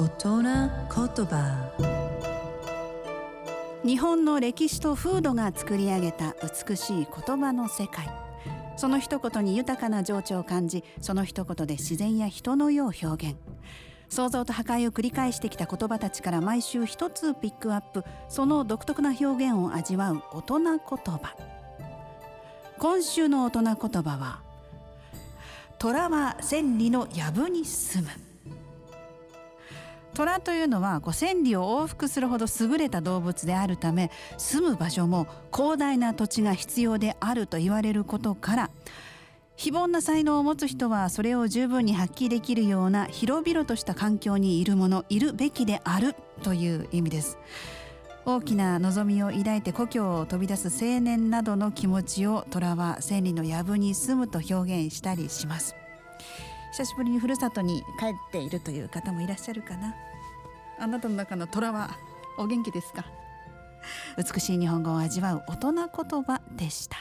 大人言葉。日本の歴史と風土が作り上げた美しい言葉の世界。その一言に豊かな情緒を感じその一言で自然や人の世を表現。創造と破壊を繰り返してきた言葉たちから毎週一つピックアップ。その独特な表現を味わう大人言葉。今週の大人言葉は虎は千里の藪に住む虎というのはこう千里を往復するほど優れた動物であるため住む場所も広大な土地が必要であると言われることから非凡な才能を持つ人はそれを十分に発揮できるような広々とした環境にいるものいるべきであるという意味です。大きな望みを抱いて故郷を飛び出す青年などの気持ちを虎は千里の藪に住むと表現したりします。久しぶりにふるさとに帰っているという方もいらっしゃるかな。あなたの中の虎はお元気ですか？美しい日本語を味わう大人言葉でした